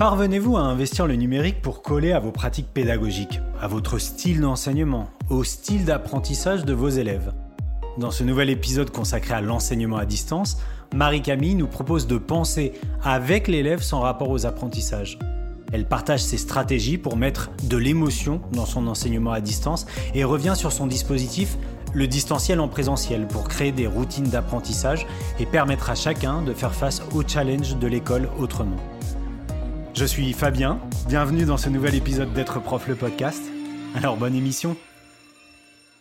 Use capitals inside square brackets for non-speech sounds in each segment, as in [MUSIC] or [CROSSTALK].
Parvenez-vous à investir le numérique pour coller à vos pratiques pédagogiques, à votre style d'enseignement, au style d'apprentissage de vos élèves Dans ce nouvel épisode consacré à l'enseignement à distance, Marie-Camille nous propose de penser avec l'élève son rapport aux apprentissages. Elle partage ses stratégies pour mettre de l'émotion dans son enseignement à distance et revient sur son dispositif le distanciel en présentiel pour créer des routines d'apprentissage et permettre à chacun de faire face aux challenges de l'école autrement. Je suis Fabien, bienvenue dans ce nouvel épisode d'être prof le podcast. Alors bonne émission.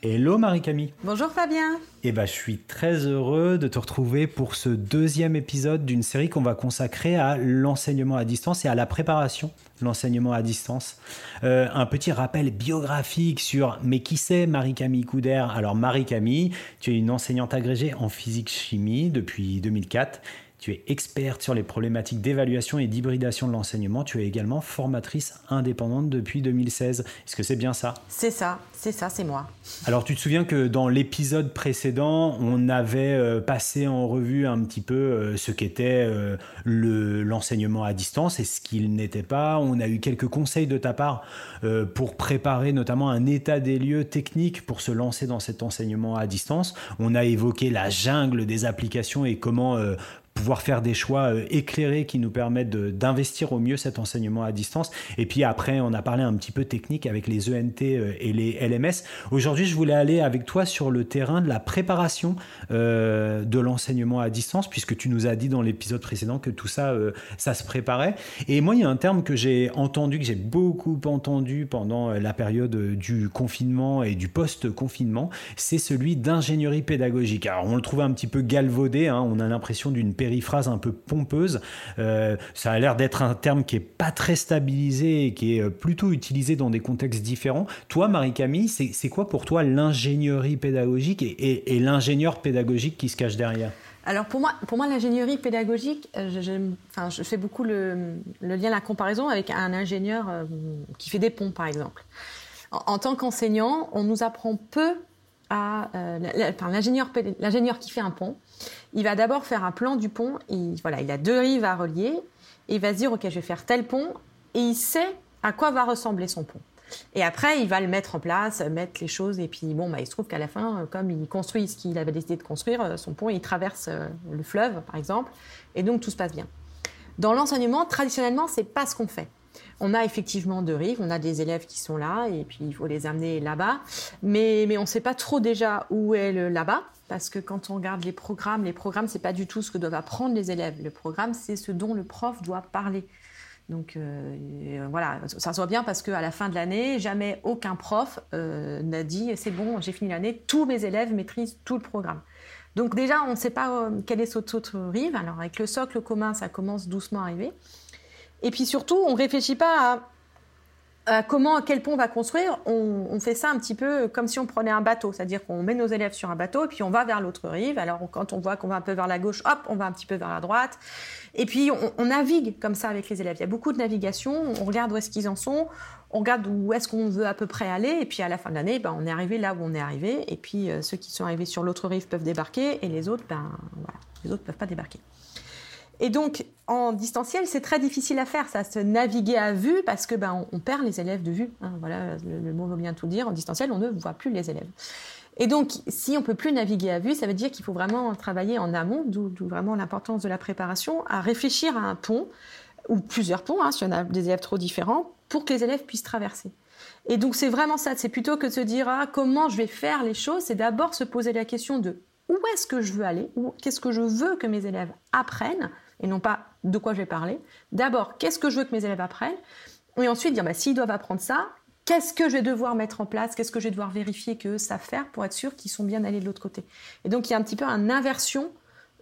Hello Marie-Camille. Bonjour Fabien. Eh ben, je suis très heureux de te retrouver pour ce deuxième épisode d'une série qu'on va consacrer à l'enseignement à distance et à la préparation de l'enseignement à distance. Euh, un petit rappel biographique sur mais qui c'est Marie-Camille Couder Alors Marie-Camille, tu es une enseignante agrégée en physique-chimie depuis 2004 tu es experte sur les problématiques d'évaluation et d'hybridation de l'enseignement. Tu es également formatrice indépendante depuis 2016. Est-ce que c'est bien ça? C'est ça, c'est ça, c'est moi. Alors tu te souviens que dans l'épisode précédent, on avait euh, passé en revue un petit peu euh, ce qu'était euh, l'enseignement à distance et ce qu'il n'était pas. On a eu quelques conseils de ta part pour préparer notamment un état des lieux techniques pour se lancer dans cet enseignement à distance. On a évoqué la jungle des applications et comment pouvoir faire des choix euh, éclairés qui nous permettent d'investir au mieux cet enseignement à distance. Et puis après, on a parlé un petit peu technique avec les ENT euh, et les LMS. Aujourd'hui, je voulais aller avec toi sur le terrain de la préparation euh, de l'enseignement à distance, puisque tu nous as dit dans l'épisode précédent que tout ça, ça se préparait. Et moi, il y a un terme que j'ai entendu, que j'ai beaucoup entendu pendant la période du confinement et du post-confinement, c'est celui d'ingénierie pédagogique. Alors, on le trouve un petit peu galvaudé, hein, on a l'impression d'une périphrase un peu pompeuse. Euh, ça a l'air d'être un terme qui est pas très stabilisé et qui est euh, plutôt utilisé dans des contextes différents. Toi, Marie-Camille, c'est quoi pour toi l'ingénierie pédagogique et, l'ingénieur pédagogique qui se cache derrière? Alors pour moi, pour moi l'ingénierie pédagogique, euh, je, fais beaucoup le, lien, la comparaison avec un ingénieur qui fait des ponts, par exemple. En, tant qu'enseignant, on nous apprend peu à l'ingénieur qui fait un pont il va d'abord faire un plan du pont. Il, voilà, il a deux rives à relier. Et il va se dire, OK, je vais faire tel pont. Et il sait à quoi va ressembler son pont. Et après, il va le mettre en place, mettre les choses. Et puis, bon, bah, il se trouve qu'à la fin, comme il construit ce qu'il avait décidé de construire, euh, son pont, il traverse euh, le fleuve, par exemple. Et donc, tout se passe bien. Dans l'enseignement, traditionnellement, c'est pas ce qu'on fait. On a effectivement deux rives, on a des élèves qui sont là, et puis il faut les amener là-bas. Mais, mais on ne sait pas trop déjà où est le là-bas parce que quand on regarde les programmes, les programmes, c'est pas du tout ce que doivent apprendre les élèves. Le programme, c'est ce dont le prof doit parler. Donc euh, voilà, ça se voit bien parce qu'à la fin de l'année, jamais aucun prof euh, n'a dit c'est bon, j'ai fini l'année, tous mes élèves maîtrisent tout le programme. Donc déjà, on ne sait pas euh, quelle est cette autre rive. Alors avec le socle commun, ça commence doucement à arriver. Et puis surtout, on ne réfléchit pas à comment, quel pont on va construire, on, fait ça un petit peu comme si on prenait un bateau, c'est-à-dire qu'on met nos élèves sur un bateau et puis on va vers l'autre rive. Alors quand on voit qu'on va un peu vers la gauche, hop, on va un petit peu vers la droite. Et puis on, navigue comme ça avec les élèves. Il y a beaucoup de navigation, on regarde où est-ce qu'ils en sont, on regarde où est-ce qu'on veut à peu près aller, et puis à la fin de l'année, ben, on est arrivé là où on est arrivé, et puis euh, ceux qui sont arrivés sur l'autre rive peuvent débarquer, et les autres, ben voilà, les autres peuvent pas débarquer. Et donc, en distanciel, c'est très difficile à faire, ça, se naviguer à vue, parce que ben, on, perd les élèves de vue. Hein, voilà, le, mot veut bien tout dire. En distanciel, on ne voit plus les élèves. Et donc, si on peut plus naviguer à vue, ça veut dire qu'il faut vraiment travailler en amont, d'où vraiment l'importance de la préparation, à réfléchir à un pont, ou plusieurs ponts, hein, si on a des élèves trop différents, pour que les élèves puissent traverser. Et donc, c'est vraiment ça. C'est plutôt que de se dire ah, comment je vais faire les choses, c'est d'abord se poser la question de où est-ce que je veux aller, qu'est-ce que je veux que mes élèves apprennent et non pas de quoi je vais parler. D'abord, qu'est-ce que je veux que mes élèves apprennent? Et ensuite, dire, bah, s'ils doivent apprendre ça, qu'est-ce que je vais devoir mettre en place? Qu'est-ce que je vais devoir vérifier qu'eux savent faire pour être sûr qu'ils sont bien allés de l'autre côté? Et donc, il y a un petit peu une inversion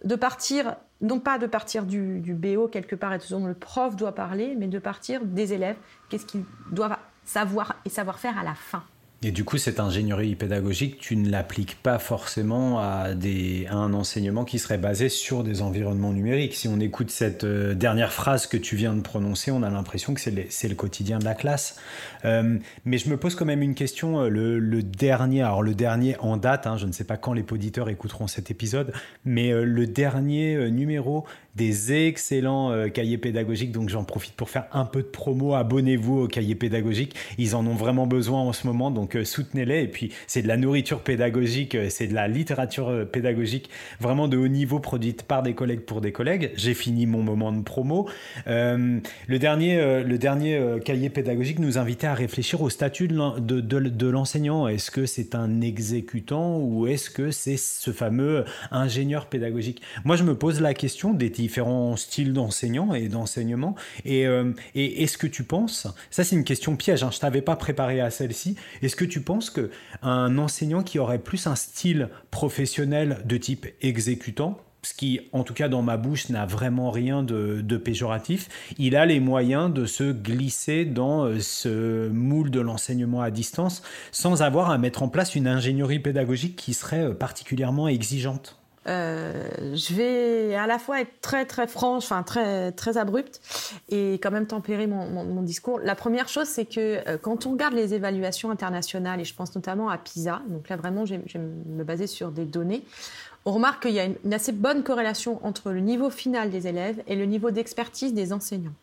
de partir, non pas de partir du, du BO quelque part et dont le prof doit parler, mais de partir des élèves, qu'est-ce qu'ils doivent savoir et savoir faire à la fin? Et du coup, cette ingénierie pédagogique, tu ne l'appliques pas forcément à, des, un enseignement qui serait basé sur des environnements numériques. Si on écoute cette euh, dernière phrase que tu viens de prononcer, on a l'impression que c'est le, le, quotidien de la classe. Euh, mais je me pose quand même une question. Euh, le, dernier, alors le dernier en date, hein, je ne sais pas quand les auditeurs écouteront cet épisode, mais le dernier numéro des excellents euh, cahiers pédagogiques. Donc j'en profite pour faire un peu de promo. Abonnez-vous aux cahiers pédagogiques. Ils en ont vraiment besoin en ce moment, donc euh, soutenez-les. Et puis c'est de la nourriture pédagogique, c'est de la littérature pédagogique vraiment de haut niveau produite par des collègues pour des collègues. J'ai fini mon moment de promo. le dernier, le dernier cahier pédagogique nous invitait à réfléchir au statut de l'enseignant. Est-ce que c'est un exécutant ou est-ce que c'est ce fameux ingénieur pédagogique? Moi, je me pose la question des différents styles d'enseignants et d'enseignement. Et, euh, et est-ce que tu penses, ça c'est une question piège, hein, je t'avais pas préparé à celle-ci, est-ce que tu penses que un enseignant qui aurait plus un style professionnel de type exécutant ce qui, en tout cas dans ma bouche, n'a vraiment rien de, péjoratif, il a les moyens de se glisser dans euh, ce moule de l'enseignement à distance sans avoir à mettre en place une ingénierie pédagogique qui serait euh, particulièrement exigeante? Euh, je vais à la fois être très très franche, enfin très très abrupte, et quand même tempérer mon, discours. La première chose, c'est que quand on regarde les évaluations internationales, et je pense notamment à PISA, donc là vraiment je me baser sur des données, on remarque qu'il y a une, assez bonne corrélation entre le niveau final des élèves et le niveau d'expertise des enseignants.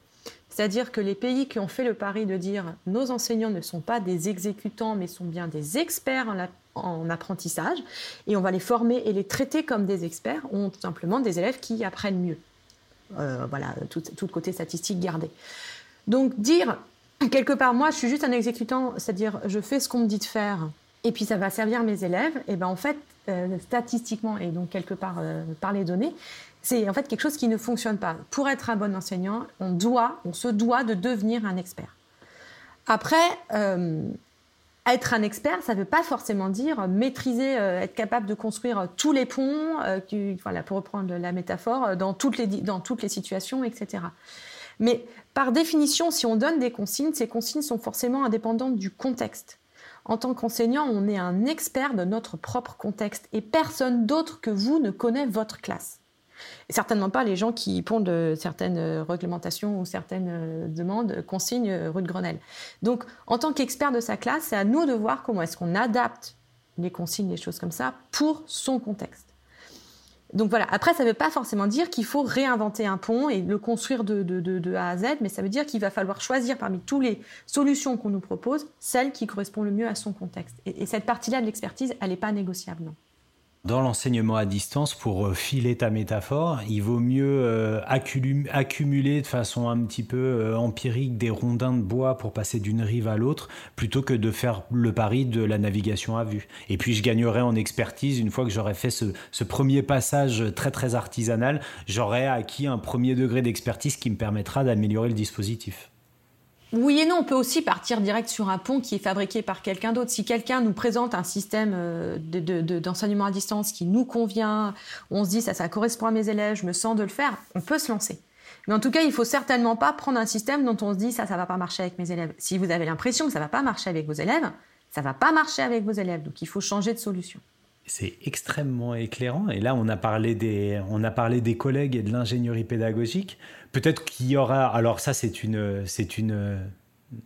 C'est-à-dire que les pays qui ont fait le pari de dire nos enseignants ne sont pas des exécutants, mais sont bien des experts en, apprentissage, et on va les former et les traiter comme des experts, ont tout simplement des élèves qui apprennent mieux. Euh, voilà, tout, tout, côté statistique gardé. Donc dire, quelque part, moi, je suis juste un exécutant, c'est-à-dire je fais ce qu'on me dit de faire, et puis ça va servir mes élèves, et ben en fait, euh, statistiquement et donc quelque part euh, par les données, c'est en fait quelque chose qui ne fonctionne pas. Pour être un bon enseignant, on doit, on se doit de devenir un expert. Après, être un expert, ça ne veut pas forcément dire maîtriser, être capable de construire tous les ponts, voilà, pour reprendre la métaphore, dans toutes les, dans toutes les situations, etc. Mais par définition, si on donne des consignes, ces consignes sont forcément indépendantes du contexte. En tant qu'enseignant, on est un expert de notre propre contexte et personne d'autre que vous ne connaît votre classe. Certainement pas les gens qui pondent certaines réglementations ou certaines euh, demandes, consignes euh, rue de Grenelle. Donc, en tant qu'expert de sa classe, c'est à nous de voir comment est-ce qu'on adapte les consignes, les choses comme ça, pour son contexte. Donc voilà, après, ça ne veut pas forcément dire qu'il faut réinventer un pont et le construire de, A à Z, mais ça veut dire qu'il va falloir choisir parmi toutes les solutions qu'on nous propose, celle qui correspond le mieux à son contexte. Et, et cette partie-là de l'expertise, elle n'est pas négociable, non dans l'enseignement à distance, pour euh, filer ta métaphore, il vaut mieux euh, accumuler de façon un petit peu euh, empirique des rondins de bois pour passer d'une rive à l'autre, plutôt que de faire le pari de la navigation à vue. Et puis je gagnerai en expertise une fois que j'aurai fait ce, ce, premier passage très très artisanal, j'aurai acquis un premier degré d'expertise qui me permettra d'améliorer le dispositif. Oui et non, on peut aussi partir direct sur un pont qui est fabriqué par quelqu'un d'autre. Si quelqu'un nous présente un système euh, d'enseignement à distance qui nous convient, on se dit ça, ça correspond à mes élèves, je me sens de le faire, on peut se lancer. Mais en tout cas, il faut certainement pas prendre un système dont on se dit ça, ça va pas marcher avec mes élèves. Si vous avez l'impression que ça va pas marcher avec vos élèves, ça va pas marcher avec vos élèves. Donc il faut changer de solution. C'est extrêmement éclairant. Et là, on a parlé des, on a parlé des collègues et de l'ingénierie pédagogique. Peut-être qu'il y aura. Alors ça, c'est une, c'est une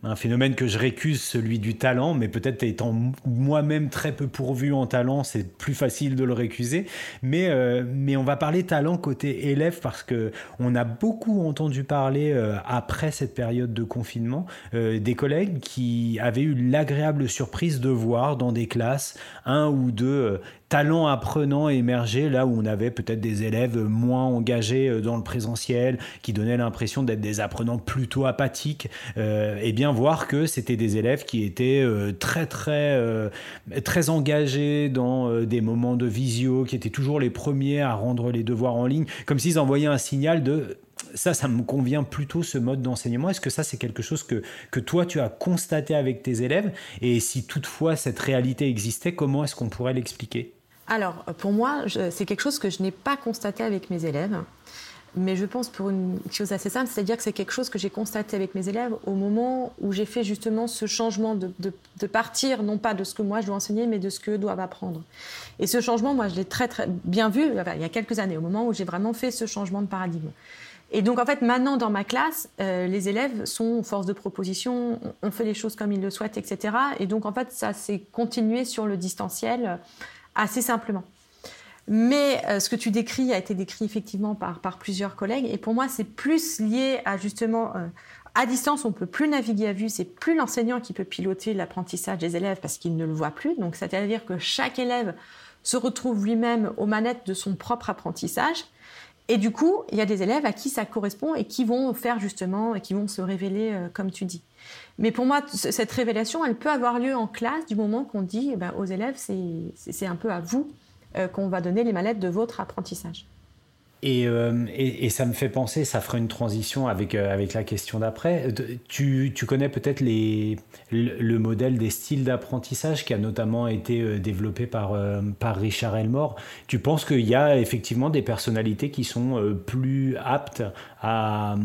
un phénomène que je récuse, celui du talent, mais peut-être étant moi-même très peu pourvu en talent, c'est plus facile de le récuser. Mais, euh, mais on va parler talent côté élève parce que on a beaucoup entendu parler euh, après cette période de confinement euh, des collègues qui avaient eu l'agréable surprise de voir dans des classes un ou deux talent apprenant émerger là où on avait peut-être des élèves moins engagés euh, dans le présentiel, qui donnaient l'impression d'être des apprenants plutôt apathiques, euh, et bien voir que c'était des élèves qui étaient euh, très très très engagés dans des moments de visio, qui étaient toujours les premiers à rendre les devoirs en ligne, comme s'ils envoyaient un signal de ça, ça me convient plutôt ce mode d'enseignement. Est-ce que ça, c'est quelque chose que, que toi, tu as constaté avec tes élèves? Et si toutefois cette réalité existait, comment est-ce qu'on pourrait l'expliquer? Alors, pour moi, c'est quelque chose que je n'ai pas constaté avec mes élèves. Mais je pense pour une chose assez simple, c'est-à-dire que c'est quelque chose que j'ai constaté avec mes élèves au moment où j'ai fait justement ce changement de, partir, non pas de ce que moi je dois enseigner, mais de ce qu'eux doivent apprendre. Et ce changement, moi, je l'ai très, très bien vu il y a quelques années, au moment où j'ai vraiment fait ce changement de paradigme. Et donc, en fait, maintenant, dans ma classe, euh, les élèves sont force de proposition, on fait les choses comme ils le souhaitent, etc. Et donc, en fait, ça s'est continué sur le distanciel assez simplement. Mais ce que tu décris a été décrit effectivement par, plusieurs collègues. Et pour moi, c'est plus lié à justement à distance, on peut plus naviguer à vue, c'est plus l'enseignant qui peut piloter l'apprentissage des élèves parce qu'il ne le voit plus. Donc, c'est-à-dire que chaque élève se retrouve lui-même aux manettes de son propre apprentissage. Et du coup, il y a des élèves à qui ça correspond et qui vont faire justement, et qui vont se révéler euh, comme tu dis. Mais pour moi, cette révélation, elle peut avoir lieu en classe du moment qu'on dit eh ben, aux élèves, c'est un peu à vous euh, qu'on va donner les manettes de votre apprentissage. Euh, et, ça me fait penser, ça fera une transition avec, euh, avec la question d'après. Tu, tu, connais peut-être le, le, modèle des styles d'apprentissage qui a notamment été euh, développé par, par Richard Elmore. Tu penses qu'il y a effectivement des personnalités qui sont plus aptes à,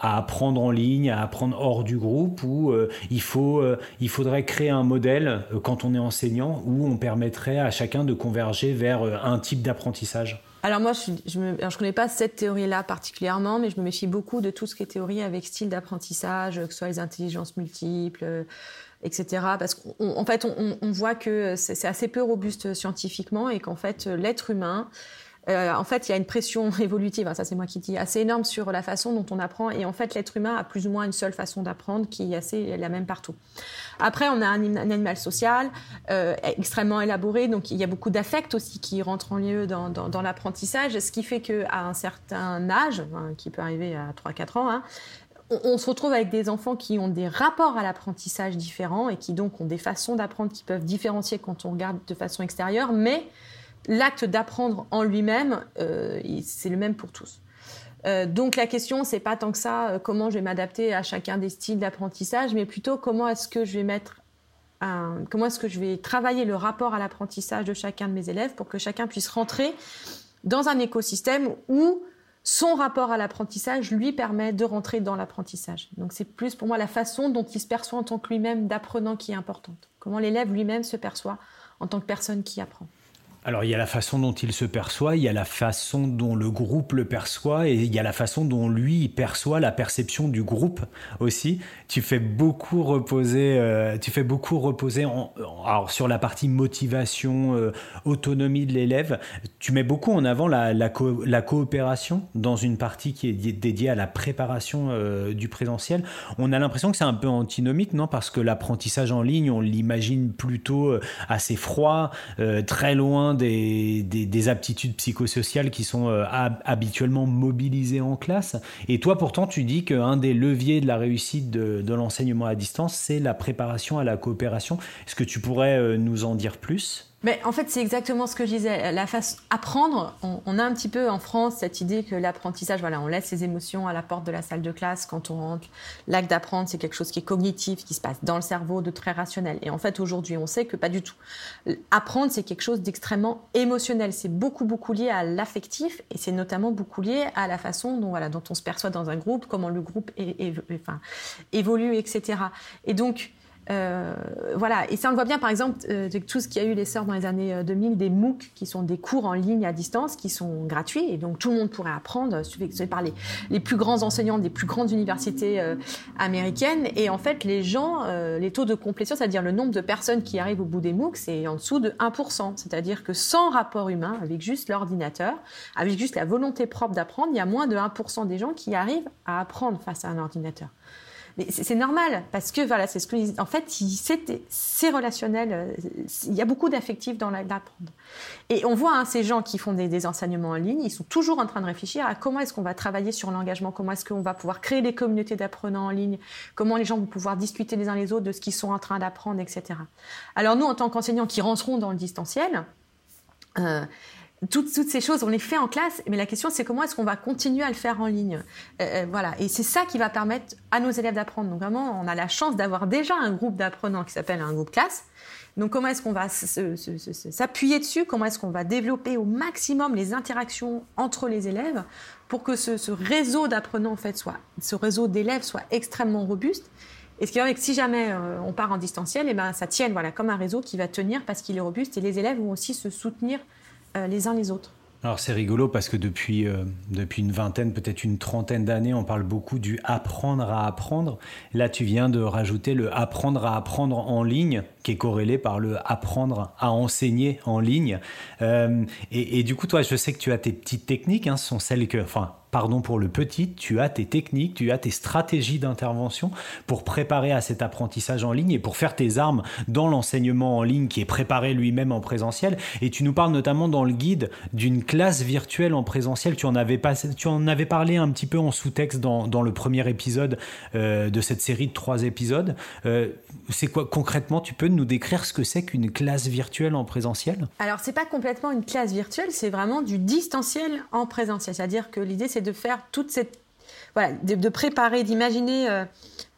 à, apprendre en ligne, à apprendre hors du groupe, ou il, faut, il faudrait créer un modèle quand on est enseignant où on permettrait à chacun de converger vers un type d'apprentissage? Alors moi, je ne connais pas cette théorie-là particulièrement, mais je me méfie beaucoup de tout ce qui est théorie avec style d'apprentissage, que ce soit les intelligences multiples, etc. Parce qu'en fait, on, voit que c'est assez peu robuste scientifiquement et qu'en fait, l'être humain euh, en fait, il y a une pression [LAUGHS] évolutive, hein, ça c'est moi qui dis, assez énorme sur la façon dont on apprend. Et en fait, l'être humain a plus ou moins une seule façon d'apprendre qui est assez la même partout. Après, on a un, animal social euh, extrêmement élaboré, donc il y a beaucoup d'affects aussi qui rentrent en lieu dans, l'apprentissage, ce qui fait qu'à un certain âge, hein, qui peut arriver à 3-4 ans, hein, on, on, se retrouve avec des enfants qui ont des rapports à l'apprentissage différents et qui donc ont des façons d'apprendre qui peuvent différencier quand on regarde de façon extérieure, mais l'acte d'apprendre en lui-même, euh, c'est le même pour tous. Euh, donc la question, c'est pas tant que ça euh, comment je vais m'adapter à chacun des styles d'apprentissage, mais plutôt comment est-ce que je vais mettre comment est-ce que je vais travailler le rapport à l'apprentissage de chacun de mes élèves pour que chacun puisse rentrer dans un écosystème où son rapport à l'apprentissage lui permet de rentrer dans l'apprentissage. Donc c'est plus pour moi la façon dont il se perçoit en tant que lui-même d'apprenant qui est importante. Comment l'élève lui-même se perçoit en tant que personne qui apprend. Alors il y a la façon dont il se perçoit, il y a la façon dont le groupe le perçoit et il y a la façon dont lui perçoit la perception du groupe aussi. Tu fais beaucoup reposer, euh, tu fais beaucoup reposer sur la partie motivation, euh, autonomie de l'élève. Tu mets beaucoup en avant la, la, coopération dans une partie qui est dédiée à la préparation euh, du présentiel. On a l'impression que c'est un peu antinomique, non? Parce que l'apprentissage en ligne, on l'imagine plutôt assez froid, très loin des, aptitudes psychosociales qui sont euh, habituellement mobilisées en classe. Et toi, pourtant, tu dis qu'un des leviers de la réussite de l'enseignement à distance, c'est la préparation à la coopération. Est-ce que tu pourrais euh, nous en dire plus? Mais en fait, c'est exactement ce que je disais. La face apprendre, on, a un petit peu en France cette idée que l'apprentissage, voilà, on laisse ses émotions à la porte de la salle de classe quand on rentre. L'acte d'apprendre, c'est quelque chose qui est cognitif, qui se passe dans le cerveau, de très rationnel. Et en fait, aujourd'hui, on sait que pas du tout. Apprendre, c'est quelque chose d'extrêmement émotionnel. C'est beaucoup, beaucoup lié à l'affectif et c'est notamment beaucoup lié à la façon dont, voilà, dont on se perçoit dans un groupe, comment le groupe évolue, etc. Et donc, euh, voilà, et ça on le voit bien par exemple euh, de tout ce qui a eu l'essor dans les années 2000 euh, des MOOC qui sont des cours en ligne à distance qui sont gratuits et donc tout le monde pourrait apprendre, suivi par les, les, plus grands enseignants des plus grandes universités américaines. Et en fait les gens, les taux de complétion, c'est-à-dire le nombre de personnes qui arrivent au bout des MOOC, c'est en dessous de 1%, c'est-à-dire que sans rapport humain, avec juste l'ordinateur, avec juste la volonté propre d'apprendre, il y a moins de 1% des gens qui arrivent à apprendre face à un ordinateur. Mais c'est normal parce que voilà, c'est ce que en fait, c'est relationnel. Euh, il y a beaucoup d'affectifs dans l'apprendre. Et on voit hein, ces gens qui font des, enseignements en ligne, ils sont toujours en train de réfléchir à comment est-ce qu'on va travailler sur l'engagement, comment est-ce qu'on va pouvoir créer des communautés d'apprenants en ligne, comment les gens vont pouvoir discuter les uns les autres de ce qu'ils sont en train d'apprendre, etc. Alors nous, en tant qu'enseignants qui rentrons dans le distanciel. Euh, toutes, ces choses, on les fait en classe, mais la question c'est comment est-ce qu'on va continuer à le faire en ligne? Euh, euh, voilà, et c'est ça qui va permettre à nos élèves d'apprendre. Donc vraiment, on a la chance d'avoir déjà un groupe d'apprenants qui s'appelle un groupe classe. Donc comment est-ce qu'on va s'appuyer dessus? Comment est-ce qu'on va développer au maximum les interactions entre les élèves pour que ce, réseau d'apprenants en fait soit, ce réseau d'élèves soit extrêmement robuste? Et ce qui est que si jamais euh, on part en distanciel, et eh ben ça tienne voilà comme un réseau qui va tenir parce qu'il est robuste et les élèves vont aussi se soutenir euh, les uns les autres. Alors c'est rigolo parce que depuis, euh, depuis une vingtaine, peut-être une trentaine d'années, on parle beaucoup du apprendre à apprendre. Là, tu viens de rajouter le apprendre à apprendre en ligne, qui est corrélé par le apprendre à enseigner en ligne. Euh, et, du coup, toi, je sais que tu as tes petites techniques, hein, ce sont celles que, enfin, pardon pour le petit, tu as tes techniques, tu as tes stratégies d'intervention pour préparer à cet apprentissage en ligne et pour faire tes armes dans l'enseignement en ligne qui est préparé lui-même en présentiel. Et tu nous parles notamment dans le guide d'une classe virtuelle en présentiel. Tu en avais, tu en avais parlé un petit peu en sous-texte dans, le premier épisode euh, de cette série de trois épisodes. Euh, c'est quoi concrètement Tu peux nous décrire ce que c'est qu'une classe virtuelle en présentiel? Alors c'est pas complètement une classe virtuelle, c'est vraiment du distanciel en présentiel. C'est-à-dire que l'idée c'est de faire toute cette voilà, de, préparer, d'imaginer euh,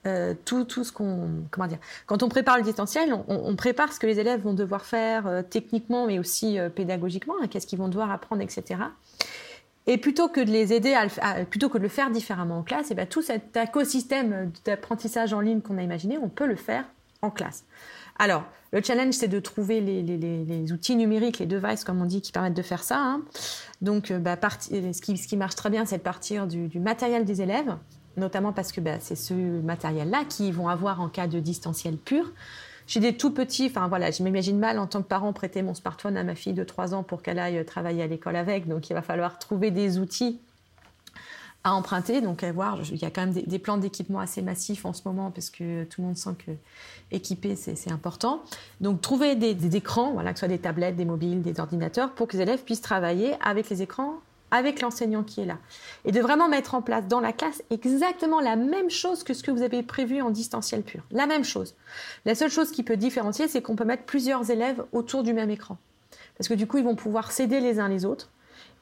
euh, tout, tout ce qu'on comment dire. Quand on prépare le distanciel, on, prépare ce que les élèves vont devoir faire euh, techniquement, mais aussi pédagogiquement, hein, qu'est-ce qu'ils vont devoir apprendre, etc. Et plutôt que de les aider, plutôt que de le faire différemment en classe, et eh bien tout cet écosystème d'apprentissage en ligne qu'on a imaginé, on peut le faire en classe. Alors, le challenge, c'est de trouver les, outils numériques, les devices, comme on dit, qui permettent de faire ça. Hein. Donc, euh, bah, ce, qui, marche très bien, c'est de partir du, matériel des élèves, notamment parce que bah, c'est ce matériel-là qu'ils vont avoir en cas de distanciel pur. J'ai des tout petits, enfin voilà, je m'imagine mal en tant que parent prêter mon smartphone à ma fille de 3 ans pour qu'elle aille travailler à l'école avec. Donc, il va falloir trouver des outils à emprunter. Donc, à voir, il y a quand même des, plans d'équipement assez massifs en ce moment parce que tout le monde sent que équiper, c'est important. Donc, trouver des, écrans, voilà, que ce soit des tablettes, des mobiles, des ordinateurs, pour que les élèves puissent travailler avec les écrans, avec l'enseignant qui est là. Et de vraiment mettre en place dans la classe exactement la même chose que ce que vous avez prévu en distanciel pur. La même chose. La seule chose qui peut différencier, c'est qu'on peut mettre plusieurs élèves autour du même écran. Parce que du coup, ils vont pouvoir s'aider les uns les autres.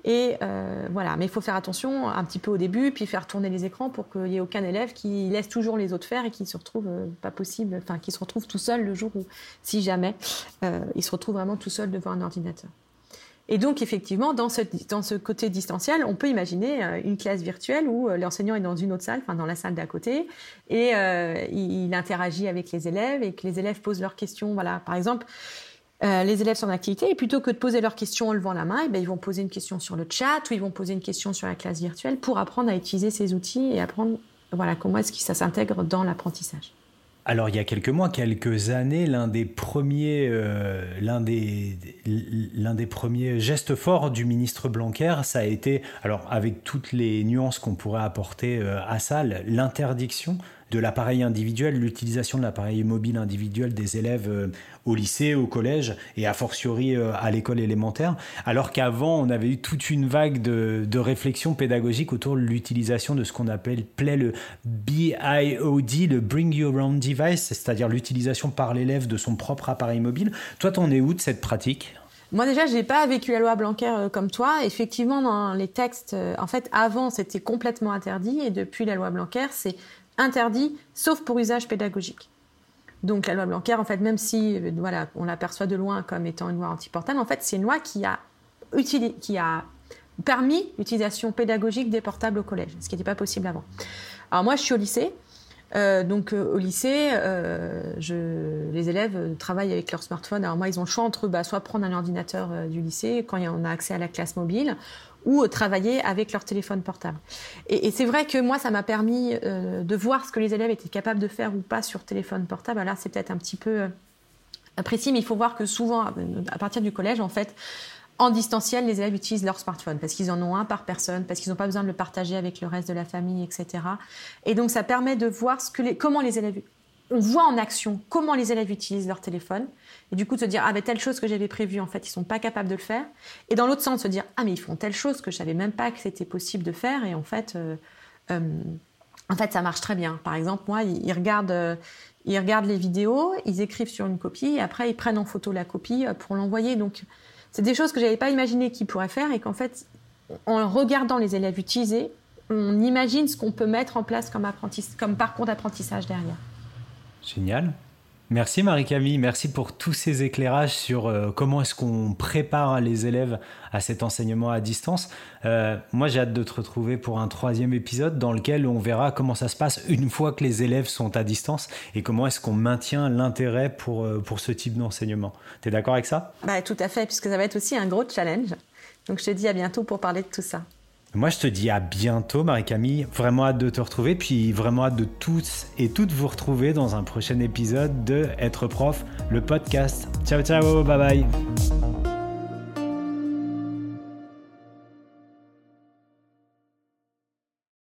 Et euh, voilà, mais il faut faire attention un petit peu au début, puis faire tourner les écrans pour qu'il n'y ait aucun élève qui laisse toujours les autres faire et qui se retrouve euh, pas possible, enfin qui se retrouve tout seul le jour où, si jamais, euh, il se retrouve vraiment tout seul devant un ordinateur. Et donc effectivement, dans ce, dans ce côté distanciel, on peut imaginer une classe virtuelle où l'enseignant est dans une autre salle, enfin dans la salle d'à côté, et il, interagit avec les élèves et que les élèves posent leurs questions. Voilà, par exemple. Euh, les élèves sont en activité et plutôt que de poser leurs questions en levant la main, eh ben, ils vont poser une question sur le chat ou ils vont poser une question sur la classe virtuelle pour apprendre à utiliser ces outils et apprendre voilà, comment est-ce que ça s'intègre dans l'apprentissage. Alors il y a quelques mois, quelques années, l'un des premiers, euh, l'un des, l'un des premiers gestes forts du ministre Blanquer, ça a été, alors avec toutes les nuances qu'on pourrait apporter euh, à ça, l'interdiction de l'appareil individuel, l'utilisation de l'appareil mobile individuel des élèves euh, au lycée, au collège et a fortiori euh, à l'école élémentaire, alors qu'avant on avait eu toute une vague de, de réflexion pédagogique autour de l'utilisation de ce qu'on appelle le BIOD, le Bring Your Own Device, c'est-à-dire l'utilisation par l'élève de son propre appareil mobile. Toi, t'en es où de cette pratique? Moi déjà, je n'ai pas vécu la loi Blanquer euh, comme toi. Effectivement, dans les textes, en fait, avant, c'était complètement interdit, et depuis la loi Blanquer, c'est interdit, sauf pour usage pédagogique. Donc la loi Blanquer, en fait, même si euh, voilà, on l'aperçoit de loin comme étant une loi anti-portable, en fait, c'est une loi qui a, permis l'utilisation pédagogique des portables au collège, ce qui n'était pas possible avant. Alors moi, je suis au lycée. Euh, donc euh, au lycée, les élèves travaillent avec leur smartphone. Alors moi, ils ont le choix entre bah, soit prendre un ordinateur du lycée quand on a accès à la classe mobile, ou travailler avec leur téléphone portable. Et, c'est vrai que moi, ça m'a permis euh, de voir ce que les élèves étaient capables de faire ou pas sur téléphone portable. Alors c'est peut-être un petit peu euh, précis, mais il faut voir que souvent, à partir du collège, en fait, en distanciel, les élèves utilisent leur smartphone parce qu'ils en ont un par personne, parce qu'ils n'ont pas besoin de le partager avec le reste de la famille, etc. Et donc, ça permet de voir comment les élèves on voit en action comment les élèves utilisent leur téléphone, et du coup de se dire ah mais telle chose que j'avais prévue en fait ils sont pas capables de le faire, et dans l'autre sens se dire ah mais ils font telle chose que je savais même pas que c'était possible de faire, et en fait euh, euh, en fait ça marche très bien. Par exemple moi ils, regardent euh, ils regardent les vidéos, ils écrivent sur une copie, et après ils prennent en photo la copie pour l'envoyer. Donc c'est des choses que j'avais pas imaginé qu'ils pourraient faire, et qu'en fait en regardant les élèves utiliser, on imagine ce qu'on peut mettre en place comme, comme parcours d'apprentissage derrière. Génial. Merci Marie-Camille, merci pour tous ces éclairages sur euh, comment est-ce qu'on prépare les élèves à cet enseignement à distance. Euh, moi j'ai hâte de te retrouver pour un troisième épisode dans lequel on verra comment ça se passe une fois que les élèves sont à distance et comment est-ce qu'on maintient l'intérêt pour, euh, pour ce type d'enseignement. Tu es d'accord avec ça? Bah, Tout à fait, puisque ça va être aussi un gros challenge. Donc je te dis à bientôt pour parler de tout ça. Moi, je te dis à bientôt, Marie-Camille. Vraiment hâte de te retrouver, puis vraiment hâte de tous et toutes vous retrouver dans un prochain épisode de Être prof, le podcast. Ciao, ciao, bye bye.